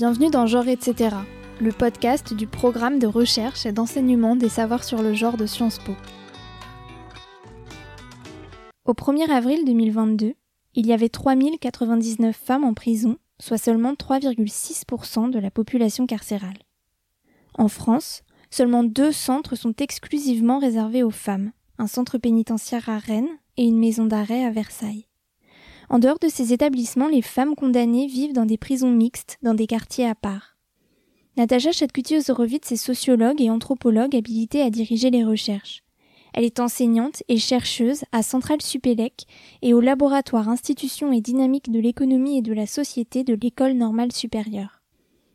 Bienvenue dans Genre etc., le podcast du programme de recherche et d'enseignement des savoirs sur le genre de Sciences Po. Au 1er avril 2022, il y avait 3099 femmes en prison, soit seulement 3,6% de la population carcérale. En France, seulement deux centres sont exclusivement réservés aux femmes, un centre pénitentiaire à Rennes et une maison d'arrêt à Versailles. En dehors de ces établissements, les femmes condamnées vivent dans des prisons mixtes, dans des quartiers à part. Natacha Chatkuti-Ozorovitz est sociologue et anthropologue habilitée à diriger les recherches. Elle est enseignante et chercheuse à Centrale Supélec et au laboratoire Institutions et dynamique de l'économie et de la société de l'École normale supérieure.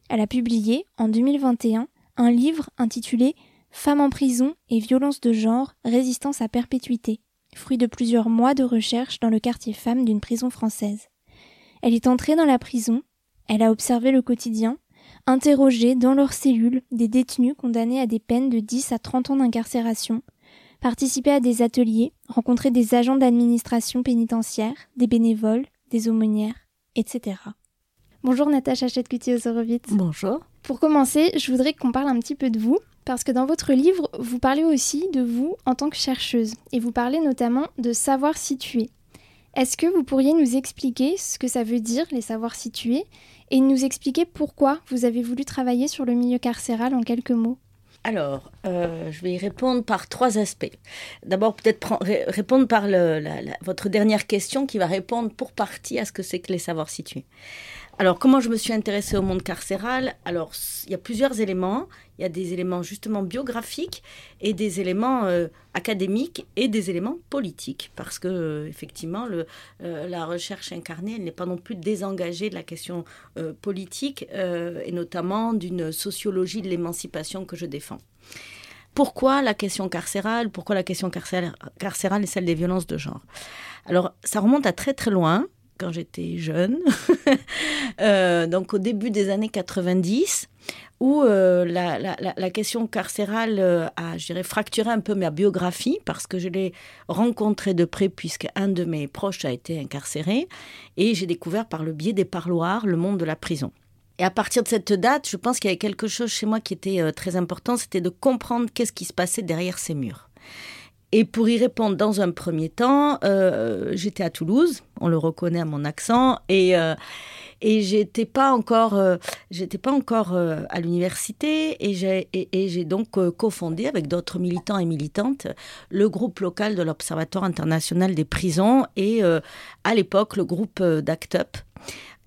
Elle a publié, en 2021, un livre intitulé Femmes en prison et violences de genre, résistance à perpétuité, fruit de plusieurs mois de recherche dans le quartier femme d'une prison française. Elle est entrée dans la prison, elle a observé le quotidien, interrogé dans leurs cellules des détenus condamnés à des peines de 10 à 30 ans d'incarcération, participé à des ateliers, rencontré des agents d'administration pénitentiaire, des bénévoles, des aumônières, etc. Bonjour Natacha Chetkuti-Ozorovitz. Bonjour. Pour commencer, je voudrais qu'on parle un petit peu de vous. Parce que dans votre livre, vous parlez aussi de vous en tant que chercheuse, et vous parlez notamment de savoir situer. Est-ce que vous pourriez nous expliquer ce que ça veut dire, les savoirs situés, et nous expliquer pourquoi vous avez voulu travailler sur le milieu carcéral en quelques mots? Alors, euh, je vais y répondre par trois aspects. D'abord, peut-être répondre par votre dernière question qui va répondre pour partie à ce que c'est que les savoirs situés. Alors, comment je me suis intéressée au monde carcéral? Alors, il y a plusieurs éléments. Il y a des éléments justement biographiques et des éléments euh, académiques et des éléments politiques. Parce que, euh, effectivement, euh, la recherche incarnée, n'est pas non plus désengagée de la question politique et notamment d'une sociologie de l'émancipation que je défends. Pourquoi la question carcérale? Pourquoi la question carcérale, carcérale est celle des violences de genre? Alors, ça remonte à très très loin quand j'étais jeune, euh, donc au début des années 90, où euh, la, question carcérale euh, a, je dirais, fracturé un peu ma biographie parce que je l'ai rencontré de près puisque un de mes proches a été incarcéré et j'ai découvert par le biais des parloirs le monde de la prison. Et à partir de cette date, je pense qu'il y avait quelque chose chez moi qui était très important, c'était de comprendre qu'est-ce qui se passait derrière ces murs. Et pour y répondre dans un premier temps, euh, j'étais à Toulouse, on le reconnaît à mon accent, et, euh, j'étais pas encore, euh, j'étais pas encore à l'université, et, j'ai donc cofondé avec d'autres militants et militantes le groupe local de l'Observatoire international des prisons, et à l'époque le groupe d'ACT UP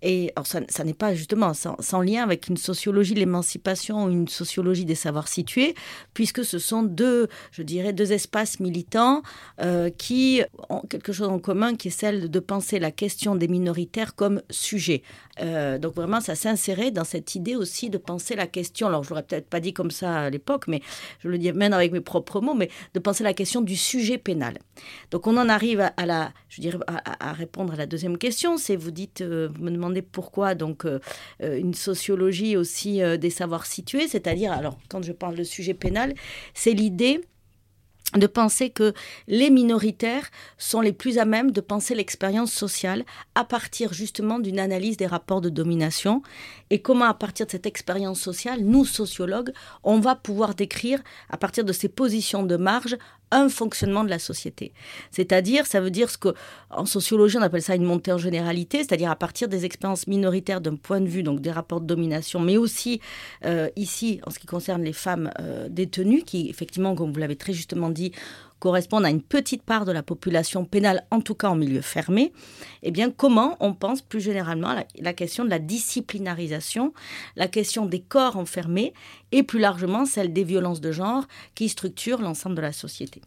et alors ça, n'est pas justement sans, lien avec une sociologie de l'émancipation ou une sociologie des savoirs situés, puisque ce sont deux, je dirais, deux espaces militants euh, qui ont quelque chose en commun, qui est celle de penser la question des minoritaires comme sujet. Euh, donc vraiment, ça s'insérait dans cette idée aussi de penser la question, alors je l'aurais peut-être pas dit comme ça à l'époque, mais je le dis même avec mes propres mots, mais de penser la question du sujet pénal. Donc on en arrive à, la, je dirais, à, répondre à la deuxième question, c'est vous dites, euh, vous me demandez pourquoi donc euh, euh, une sociologie aussi euh, des savoirs situés, c'est-à-dire, alors quand je parle de sujet pénal, c'est l'idée de penser que les minoritaires sont les plus à même de penser l'expérience sociale à partir justement d'une analyse des rapports de domination et comment à partir de cette expérience sociale, nous sociologues, on va pouvoir décrire à partir de ces positions de marge un fonctionnement de la société. C'est-à-dire, ça veut dire ce que, en sociologie, on appelle ça une montée en généralité, c'est-à-dire à partir des expériences minoritaires d'un point de vue, donc des rapports de domination, mais aussi euh, ici, en ce qui concerne les femmes euh, détenues, qui effectivement, comme vous l'avez très justement dit, correspondent à une petite part de la population pénale, en tout cas en milieu fermé, eh bien, comment on pense plus généralement la, la question de la disciplinarisation, la question des corps enfermés et plus largement celle des violences de genre qui structurent l'ensemble de la société.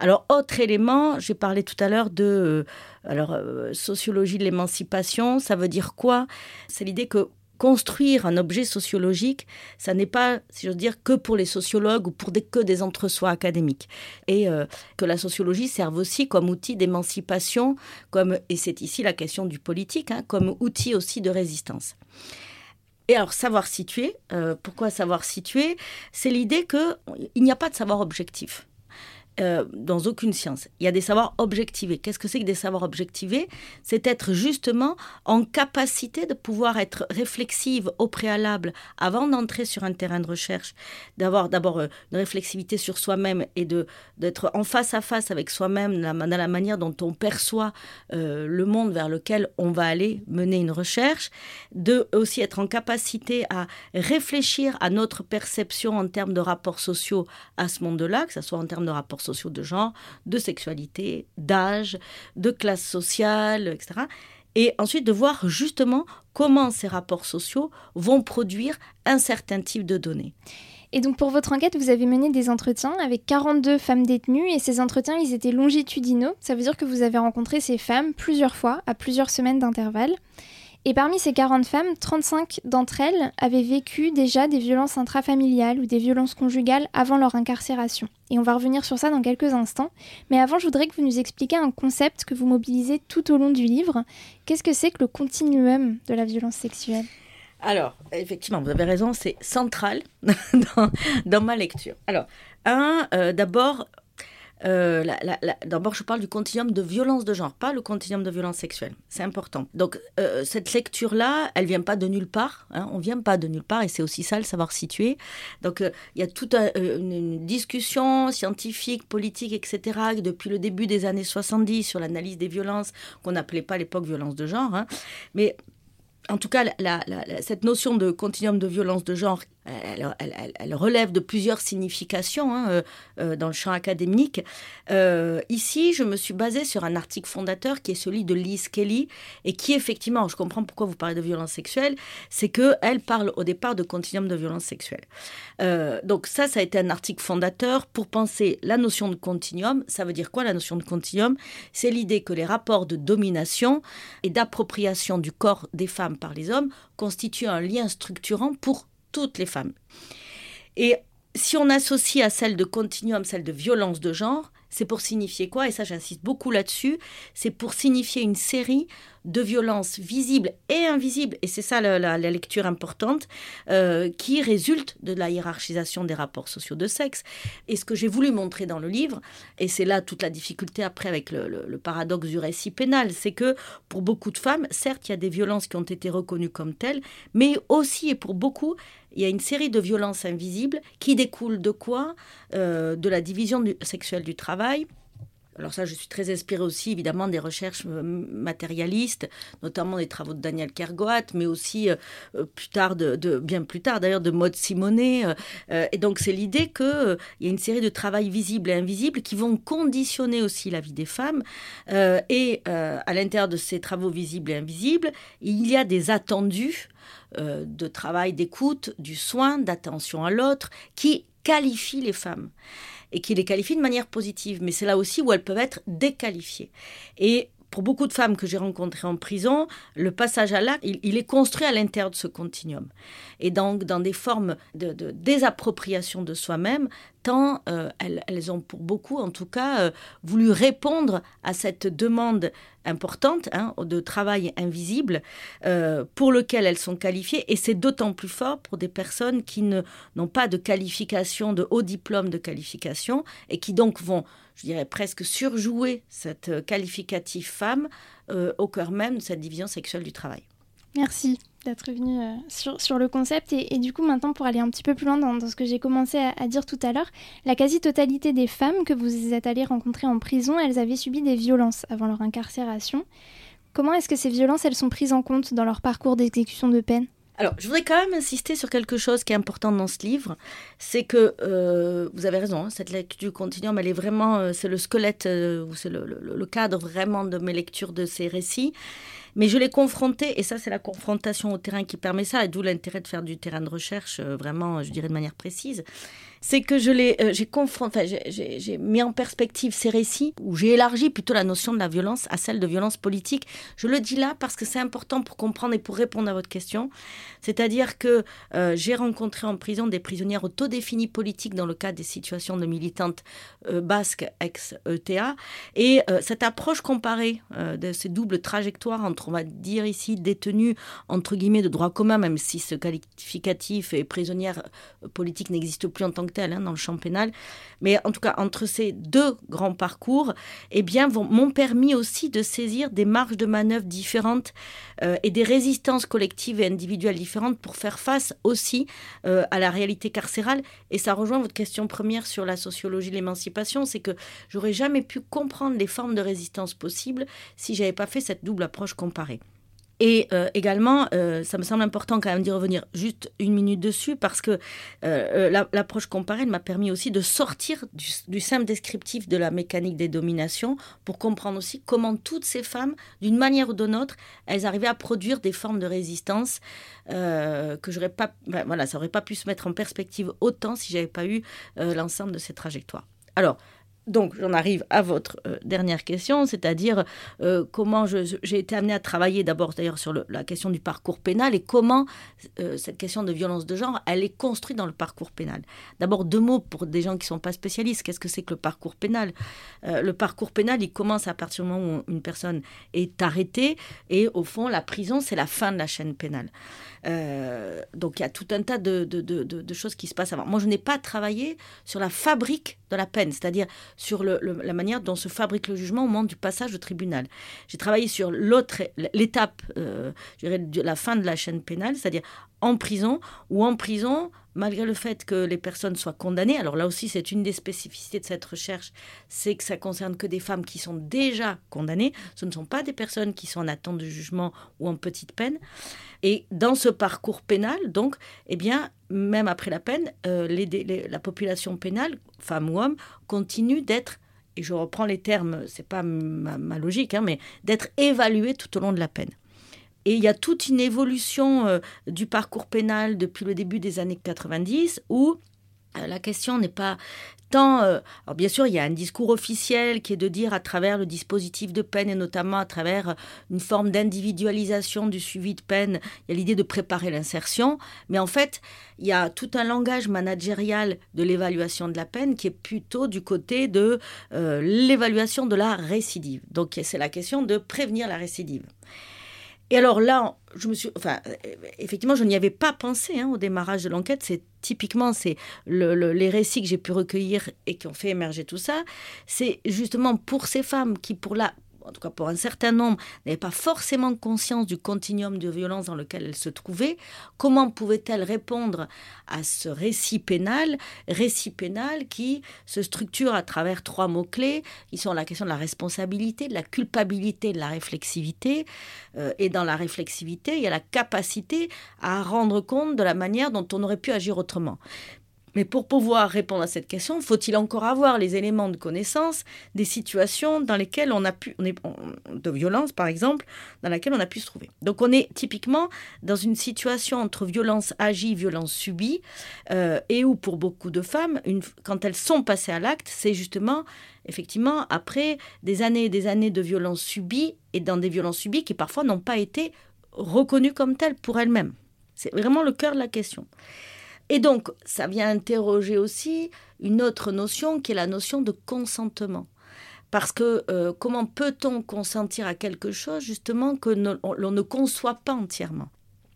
Alors, autre élément, j'ai parlé tout à l'heure de euh, alors, euh, sociologie de l'émancipation. Ça veut dire quoi? C'est l'idée que construire un objet sociologique, ça n'est pas, si j'ose dire, que pour les sociologues ou pour des, que des entre-soi académiques. Et euh, que la sociologie serve aussi comme outil d'émancipation, comme, et c'est ici la question du politique, hein, comme outil aussi de résistance. Et alors, savoir situer, euh, pourquoi savoir situer? C'est l'idée qu'il n'y a pas de savoir objectif. Euh, dans aucune science. Il y a des savoirs objectivés. Qu'est-ce que c'est que des savoirs objectivés? C'est être justement en capacité de pouvoir être réflexive au préalable avant d'entrer sur un terrain de recherche, d'avoir d'abord euh, une réflexivité sur soi-même et de d'être en face à face avec soi-même dans la manière dont on perçoit euh, le monde vers lequel on va aller mener une recherche, de aussi être en capacité à réfléchir à notre perception en termes de rapports sociaux à ce monde-là, que ce soit en termes de rapports sociaux de genre, de sexualité, d'âge, de classe sociale, etc. Et ensuite de voir justement comment ces rapports sociaux vont produire un certain type de données. Et donc pour votre enquête, vous avez mené des entretiens avec 42 femmes détenues et ces entretiens, ils étaient longitudinaux. Ça veut dire que vous avez rencontré ces femmes plusieurs fois, à plusieurs semaines d'intervalle. Et parmi ces 40 femmes, 35 d'entre elles avaient vécu déjà des violences intrafamiliales ou des violences conjugales avant leur incarcération. Et on va revenir sur ça dans quelques instants. Mais avant, je voudrais que vous nous expliquiez un concept que vous mobilisez tout au long du livre. Qu'est-ce que c'est que le continuum de la violence sexuelle? Alors, effectivement, vous avez raison, c'est central dans, ma lecture. Alors, un, euh, d'abord, euh, d'abord, je parle du continuum de violence de genre, pas le continuum de violence sexuelle. C'est important. Donc, euh, cette lecture-là, elle vient pas de nulle part. Hein, on vient pas de nulle part, et c'est aussi ça le savoir situer. Donc, euh, il y a toute une, discussion scientifique, politique, etc. depuis le début des années 70 sur l'analyse des violences qu'on n'appelait pas à l'époque violence de genre. Hein. Mais en tout cas, cette notion de continuum de violence de genre elle, relève de plusieurs significations hein, euh, euh, dans le champ académique. Euh, ici, je me suis basée sur un article fondateur qui est celui de Liz Kelly et qui effectivement, je comprends pourquoi vous parlez de violence sexuelle, c'est que elle parle au départ de continuum de violence sexuelle. donc ça, ça a été un article fondateur pour penser la notion de continuum. Ça veut dire quoi la notion de continuum? C'est l'idée que les rapports de domination et d'appropriation du corps des femmes par les hommes constituent un lien structurant pour toutes les femmes. Et si on associe à celle de continuum celle de violence de genre, c'est pour signifier quoi? Et ça, j'insiste beaucoup là-dessus. C'est pour signifier une série de violences visibles et invisibles, et c'est ça la, lecture importante, euh, qui résulte de la hiérarchisation des rapports sociaux de sexe. Et ce que j'ai voulu montrer dans le livre, et c'est là toute la difficulté après avec le, le paradoxe du récit pénal, c'est que pour beaucoup de femmes, certes, il y a des violences qui ont été reconnues comme telles, mais aussi et pour beaucoup, il y a une série de violences invisibles qui découlent de quoi? Euh, De la division sexuelle du travail, alors ça, je suis très inspirée aussi évidemment des recherches euh, matérialistes, notamment des travaux de Daniel Kergoat, mais aussi euh, plus tard, de, bien plus tard d'ailleurs, de Maud Simonet. et donc c'est l'idée qu'il il y a une série de travails visibles et invisibles qui vont conditionner aussi la vie des femmes. et à l'intérieur de ces travaux visibles et invisibles, il y a des attendus euh, de travail, d'écoute, du soin, d'attention à l'autre, qui qualifie les femmes et qui les qualifie de manière positive. Mais c'est là aussi où elles peuvent être déqualifiées. Et pour beaucoup de femmes que j'ai rencontrées en prison, le passage à l'acte, il, est construit à l'intérieur de ce continuum. Et donc, dans des formes de, désappropriation de soi-même, tant euh, elles, ont pour beaucoup, en tout cas, euh, voulu répondre à cette demande importante hein, de travail invisible euh, pour lequel elles sont qualifiées. Et c'est d'autant plus fort pour des personnes qui n'ont pas de qualification, de haut diplôme de qualification, et qui donc vont je dirais presque surjouer cette qualificative femme au cœur même de cette division sexuelle du travail. Merci d'être venu euh, sur, le concept. Et, du coup, maintenant, pour aller un petit peu plus loin dans, ce que j'ai commencé à, dire tout à l'heure, la quasi-totalité des femmes que vous êtes allées rencontrer en prison, elles avaient subi des violences avant leur incarcération. Comment est-ce que ces violences, elles sont prises en compte dans leur parcours d'exécution de peine? Alors, je voudrais quand même insister sur quelque chose qui est important dans ce livre, c'est que euh, vous avez raison, hein, cette lecture du continuum, elle est vraiment, euh, c'est le squelette c'est le, cadre vraiment de mes lectures de ces récits. Mais je l'ai confronté, et ça c'est la confrontation au terrain qui permet ça, et d'où l'intérêt de faire du terrain de recherche vraiment, je dirais de manière précise c'est que je l'ai, j'ai confronté, j'ai mis en perspective ces récits où j'ai élargi plutôt la notion de la violence à celle de violence politique. Je le dis là parce que c'est important pour comprendre et pour répondre à votre question. C'est-à-dire que euh, j'ai rencontré en prison des prisonnières autodéfinies politiques dans le cadre des situations de militantes euh, basques ex-ETA. Et euh, cette approche comparée de ces doubles trajectoires entre on va dire ici détenue entre guillemets de droit commun, même si ce qualificatif et prisonnière euh, politique n'existe plus en tant que tel hein, dans le champ pénal. Mais en tout cas, entre ces deux grands parcours, eh bien, m'ont permis aussi de saisir des marges de manœuvre différentes euh, et des résistances collectives et individuelles différentes pour faire face aussi euh, à la réalité carcérale. Et ça rejoint votre question première sur la sociologie de l'émancipation, c'est que j'aurais jamais pu comprendre les formes de résistance possibles si j'avais pas fait cette double approche comparée. Et euh, également, euh, ça me semble important quand même d'y revenir juste une minute dessus parce que euh, l'approche comparée m'a permis aussi de sortir du, simple descriptif de la mécanique des dominations pour comprendre aussi comment toutes ces femmes, d'une manière ou d'une autre, elles arrivaient à produire des formes de résistance que j'aurais pas, ben, voilà, ça aurait pas pu se mettre en perspective autant si j'avais pas eu l'ensemble de ces trajectoires. Alors, donc, j'en arrive à votre euh, dernière question, c'est-à-dire euh, comment j'ai été amenée à travailler d'abord d'ailleurs sur la question du parcours pénal et comment euh, cette question de violence de genre, elle est construite dans le parcours pénal. D'abord, deux mots pour des gens qui ne sont pas spécialistes. Qu'est-ce que c'est que le parcours pénal? Le parcours pénal, il commence à partir du moment où une personne est arrêtée et au fond, la prison, c'est la fin de la chaîne pénale. donc, il y a tout un tas de, de choses qui se passent avant. Moi, je n'ai pas travaillé sur la fabrique de la peine, c'est-à-dire sur la manière dont se fabrique le jugement au moment du passage au tribunal. J'ai travaillé sur l'autre, l'étape, euh, je dirais, de la fin de la chaîne pénale, c'est-à-dire en prison, ou en prison, malgré le fait que les personnes soient condamnées, alors là aussi c'est une des spécificités de cette recherche, c'est que ça concerne que des femmes qui sont déjà condamnées, ce ne sont pas des personnes qui sont en attente de jugement ou en petite peine. Et dans ce parcours pénal, donc, eh bien, même après la peine, euh, la population pénale, femmes ou hommes, continue d'être et je reprends les termes, c'est pas ma, logique, hein, mais d'être évaluée tout au long de la peine. Et il y a toute une évolution euh, du parcours pénal depuis le début des années 90 où euh, la question n'est pas tant... Euh, alors bien sûr, il y a un discours officiel qui est de dire à travers le dispositif de peine et notamment à travers une forme d'individualisation du suivi de peine, il y a l'idée de préparer l'insertion. Mais en fait, il y a tout un langage managérial de l'évaluation de la peine qui est plutôt du côté de l'évaluation de la récidive. Donc c'est la question de prévenir la récidive. Et alors là, je me suis, enfin, effectivement, je n'y avais pas pensé hein, au démarrage de l'enquête. C'est typiquement, c'est les récits que j'ai pu recueillir et qui ont fait émerger tout ça. C'est justement pour ces femmes qui, pour la en tout cas pour un certain nombre, n'avaient pas forcément conscience du continuum de violence dans lequel elles se trouvaient, comment pouvaient-elles répondre à ce récit pénal, récit pénal qui se structure à travers trois mots-clés, qui sont la question de la responsabilité, de la culpabilité, de la réflexivité. Euh, et dans la réflexivité, il y a la capacité à rendre compte de la manière dont on aurait pu agir autrement. Mais pour pouvoir répondre à cette question, faut-il encore avoir les éléments de connaissance des situations dans lesquelles on a pu, on est, de violence par exemple, dans laquelle on a pu se trouver? Donc on est typiquement dans une situation entre violence agie, violence subie, euh, et où pour beaucoup de femmes, quand elles sont passées à l'acte, c'est justement effectivement après des années et des années de violence subie et dans des violences subies qui parfois n'ont pas été reconnues comme telles pour elles-mêmes. C'est vraiment le cœur de la question. Et donc, ça vient interroger aussi une autre notion qui est la notion de consentement. Parce que euh, comment peut-on consentir à quelque chose justement que l'on ne conçoit pas entièrement?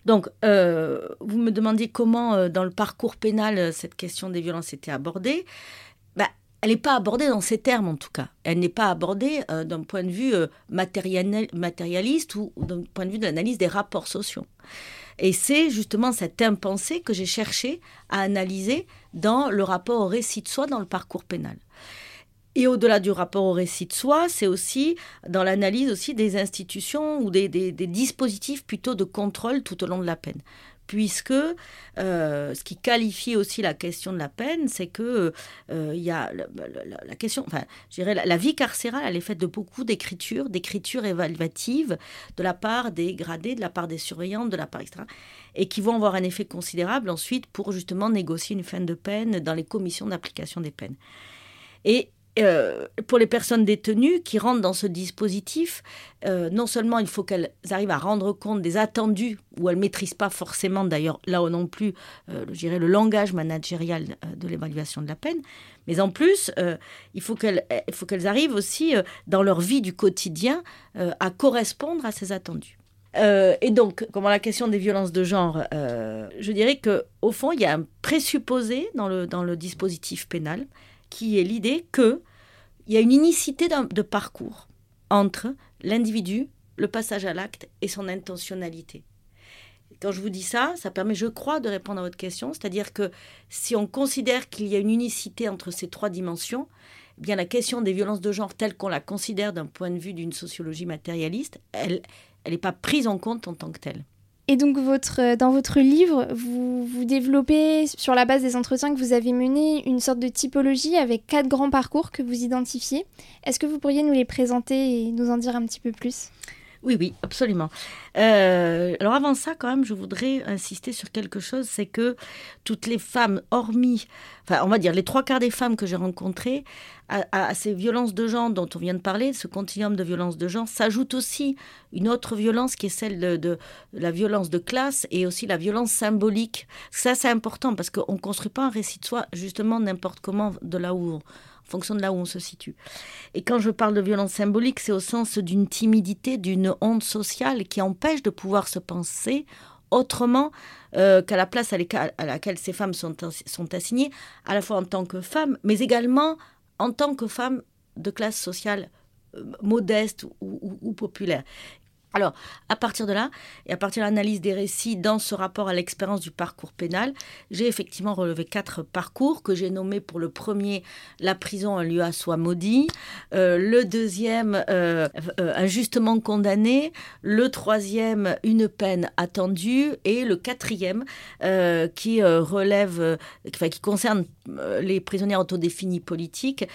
Donc, euh, vous me demandiez comment, euh, dans le parcours pénal, cette question des violences était abordée. Ben, elle n'est pas abordée dans ces termes, en tout cas. Elle n'est pas abordée d'un point de vue matérialiste ou d'un point de vue de l'analyse des rapports sociaux. Et c'est justement cette impensée que j'ai cherché à analyser dans le rapport au récit de soi dans le parcours pénal. Et au-delà du rapport au récit de soi, c'est aussi dans l'analyse aussi des institutions ou des, dispositifs plutôt de contrôle tout au long de la peine puisque euh, ce qui qualifie aussi la question de la peine, c'est que euh, il y a la, question, enfin, je la, vie carcérale, elle est faite de beaucoup d'écriture, d'écriture évaluative de la part des gradés, de la part des surveillants, de la part etc., et qui vont avoir un effet considérable ensuite pour justement négocier une fin de peine dans les commissions d'application des peines. Et euh, pour les personnes détenues qui rentrent dans ce dispositif, euh, non seulement il faut qu'elles arrivent à rendre compte des attendus, où elles ne maîtrisent pas forcément d'ailleurs là non plus, euh, je le langage managérial de l'évaluation de la peine, mais en plus, il faut qu'elles arrivent aussi dans leur vie du quotidien à correspondre à ces attendus. Euh, et donc, comment la question des violences de genre, euh, je dirais que au fond, il y a un présupposé dans le dispositif pénal qui est l'idée que il y a une unicité de parcours entre l'individu, le passage à l'acte et son intentionnalité. Quand je vous dis ça, ça permet, je crois, de répondre à votre question. C'est-à-dire que si on considère qu'il y a une unicité entre ces trois dimensions, eh bien la question des violences de genre telle qu'on la considère d'un point de vue d'une sociologie matérialiste, elle n'est pas prise en compte en tant que telle. Et donc, euh, dans votre livre, vous, vous développez, sur la base des entretiens que vous avez menés, une sorte de typologie avec quatre grands parcours que vous identifiez. Est-ce que vous pourriez nous les présenter et nous en dire un petit peu plus? Oui, oui, absolument. Euh, alors avant ça, quand même, je voudrais insister sur quelque chose, c'est que toutes les femmes, hormis, enfin, on va dire les trois quarts des femmes que j'ai rencontrées, à, ces violences de genre dont on vient de parler, ce continuum de violences de genre, s'ajoute aussi une autre violence qui est celle de, la violence de classe et aussi la violence symbolique. Ça, c'est important parce qu'on ne construit pas un récit de soi justement n'importe comment de là où fonction de là où on se situe. Et quand je parle de violence symbolique, c'est au sens d'une timidité, d'une honte sociale qui empêche de pouvoir se penser autrement euh, qu'à la place à, laquelle ces femmes sont, sont assignées, à la fois en tant que femmes, mais également en tant que femmes de classe sociale euh, modeste ou, populaire. Alors, à partir de là, et à partir de l'analyse des récits dans ce rapport à l'expérience du parcours pénal, j'ai effectivement relevé quatre parcours que j'ai nommés pour le premier la prison, un lieu à soi maudit, euh, le deuxième euh, euh, injustement condamné, le troisième une peine attendue et le quatrième qui relève, qui concerne les prisonniers autodéfinis politiques,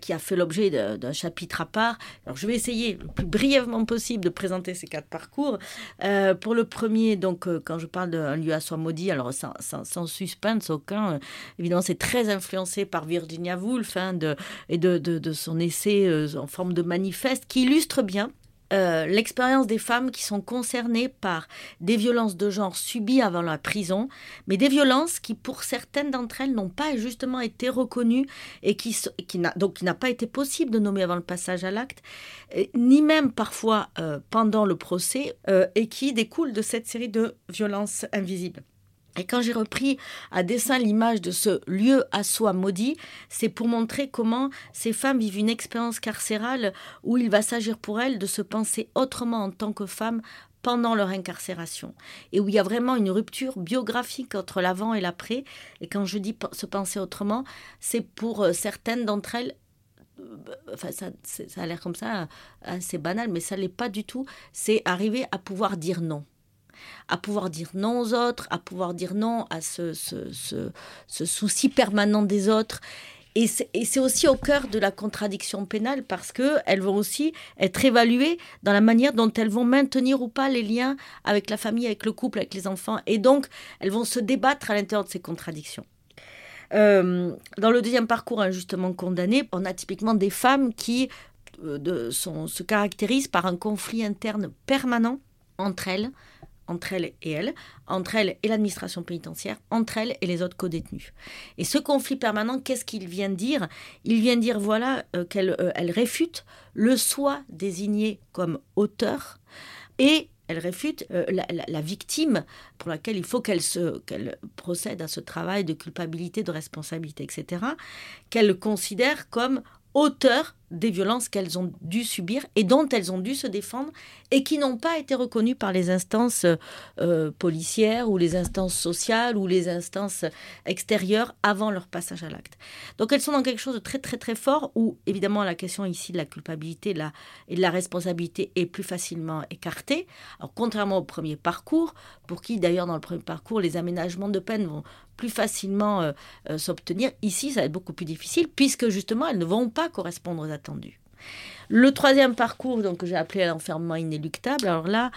qui a fait l'objet d'un chapitre à part. Alors, je vais essayer le plus brièvement possible de présenter ces quatre parcours. Euh, pour le premier, donc, euh, quand je parle d'un lieu à soi maudit, alors sans, suspense aucun, euh, évidemment, c'est très influencé par Virginia Woolf hein, et de, son essai en forme de manifeste qui illustre bien euh, l'expérience des femmes qui sont concernées par des violences de genre subies avant la prison, mais des violences qui, pour certaines d'entre elles, n'ont pas justement été reconnues et qui, n'a, donc qui n'a pas été possible de nommer avant le passage à l'acte, ni même parfois euh, pendant le procès, euh, et qui découlent de cette série de violences invisibles. Et quand j'ai repris à dessein l'image de ce lieu à soi maudit, c'est pour montrer comment ces femmes vivent une expérience carcérale où il va s'agir pour elles de se penser autrement en tant que femmes pendant leur incarcération et où il y a vraiment une rupture biographique entre l'avant et l'après. Et quand je dis se penser autrement, c'est pour euh, certaines d'entre elles euh, enfin ça, ça a l'air comme ça assez banal, mais ça l'est pas du tout. C'est arriver à pouvoir dire non à pouvoir dire non aux autres, à pouvoir dire non à ce, ce, souci permanent des autres. Et c'est aussi au cœur de la contradiction pénale parce qu'elles vont aussi être évaluées dans la manière dont elles vont maintenir ou pas les liens avec la famille, avec le couple, avec les enfants. Et donc, elles vont se débattre à l'intérieur de ces contradictions. Euh, dans le deuxième parcours injustement condamné, on a typiquement des femmes qui euh, se caractérisent par un conflit interne permanent entre elles, entre elles et elles, entre elles et l'administration pénitentiaire, entre elles et les autres co-détenus. Et ce conflit permanent, qu'est-ce qu'il vient dire? Il vient dire voilà euh, qu'elle euh, elle réfute le soi désigné comme auteur et elle réfute euh, la, victime pour laquelle il faut qu'elle qu'elle procède à ce travail de culpabilité, de responsabilité, etc., qu'elle considère comme auteur des violences qu'elles ont dû subir et dont elles ont dû se défendre et qui n'ont pas été reconnues par les instances euh, policières ou les instances sociales ou les instances extérieures avant leur passage à l'acte. Donc elles sont dans quelque chose de très très très fort où évidemment la question ici de la culpabilité et de la responsabilité est plus facilement écartée. Alors contrairement au premier parcours, pour qui d'ailleurs dans le premier parcours les aménagements de peine vont plus facilement euh, euh, s'obtenir, ici ça va être beaucoup plus difficile puisque justement elles ne vont pas correspondre aux Le troisième parcours, donc, que j'ai appelé l'enfermement inéluctable, alors là,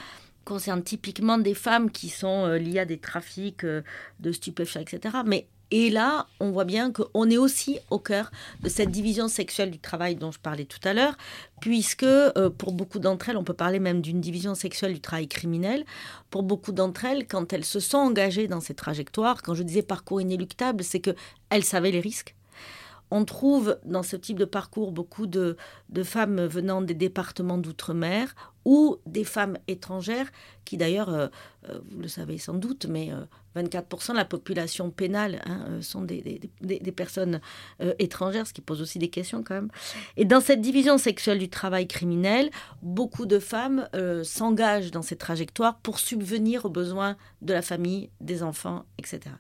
concerne typiquement des femmes qui sont euh, liées à des trafics euh, de stupéfiants, etc. Mais et là, on voit bien qu'on est aussi au cœur de cette division sexuelle du travail dont je parlais tout à l'heure, puisque euh, pour beaucoup d'entre elles, on peut parler même d'une division sexuelle du travail criminel. Pour beaucoup d'entre elles, quand elles se sont engagées dans ces trajectoires, quand je disais parcours inéluctable, c'est qu'elles savaient les risques on trouve dans ce type de parcours beaucoup de, femmes venant des départements d'outre-mer ou des femmes étrangères qui d'ailleurs, euh, euh, vous le savez sans doute, mais 24% de la population pénale hein, sont des, personnes étrangères, ce qui pose aussi des questions quand même. Et dans cette division sexuelle du travail criminel, beaucoup de femmes s'engagent dans ces trajectoires pour subvenir aux besoins de la famille, des enfants, etc.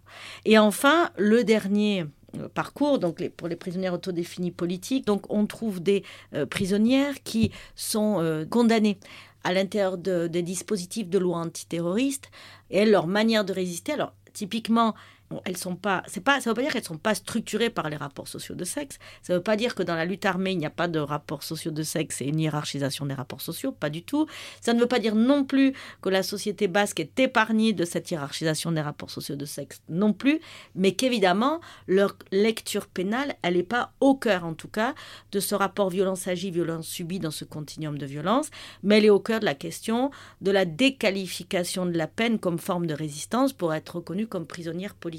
Et enfin, le dernier euh, parcours, donc pour les prisonnières autodéfinies politiques. Donc on trouve des euh, prisonnières qui sont euh, condamnées à l'intérieur des dispositifs de loi antiterroriste et leur manière de résister. Alors typiquement, elles sont pas, c'est pas, ça veut pas dire qu'elles sont pas structurées par les rapports sociaux de sexe. Ça veut pas dire que dans la lutte armée il n'y a pas de rapports sociaux de sexe et une hiérarchisation des rapports sociaux, pas du tout. Ça ne veut pas dire non plus que la société basque est épargnée de cette hiérarchisation des rapports sociaux de sexe, non plus, mais qu'évidemment leur lecture pénale, elle n'est pas au cœur en tout cas de ce rapport violence agie, violence subie dans ce continuum de violence, mais elle est au cœur de la question de la déqualification de la peine comme forme de résistance pour être reconnue comme prisonnière politique.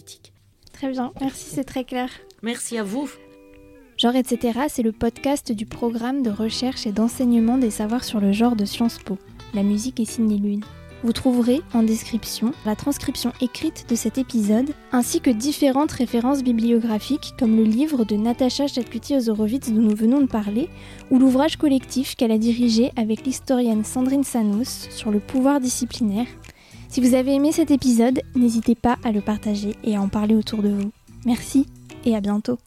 Très bien, merci, c'est très clair. Merci à vous. Genre etc., c'est le podcast du programme de recherche et d'enseignement des savoirs sur le genre de Sciences Po. La musique est signée Lune. Vous trouverez en description la transcription écrite de cet épisode, ainsi que différentes références bibliographiques comme le livre de Natacha Chatkuti-Ozorowitz dont nous venons de parler, ou l'ouvrage collectif qu'elle a dirigé avec l'historienne Sandrine Sanos sur le pouvoir disciplinaire, si vous avez aimé cet épisode, n'hésitez pas à le partager et à en parler autour de vous. Merci et à bientôt.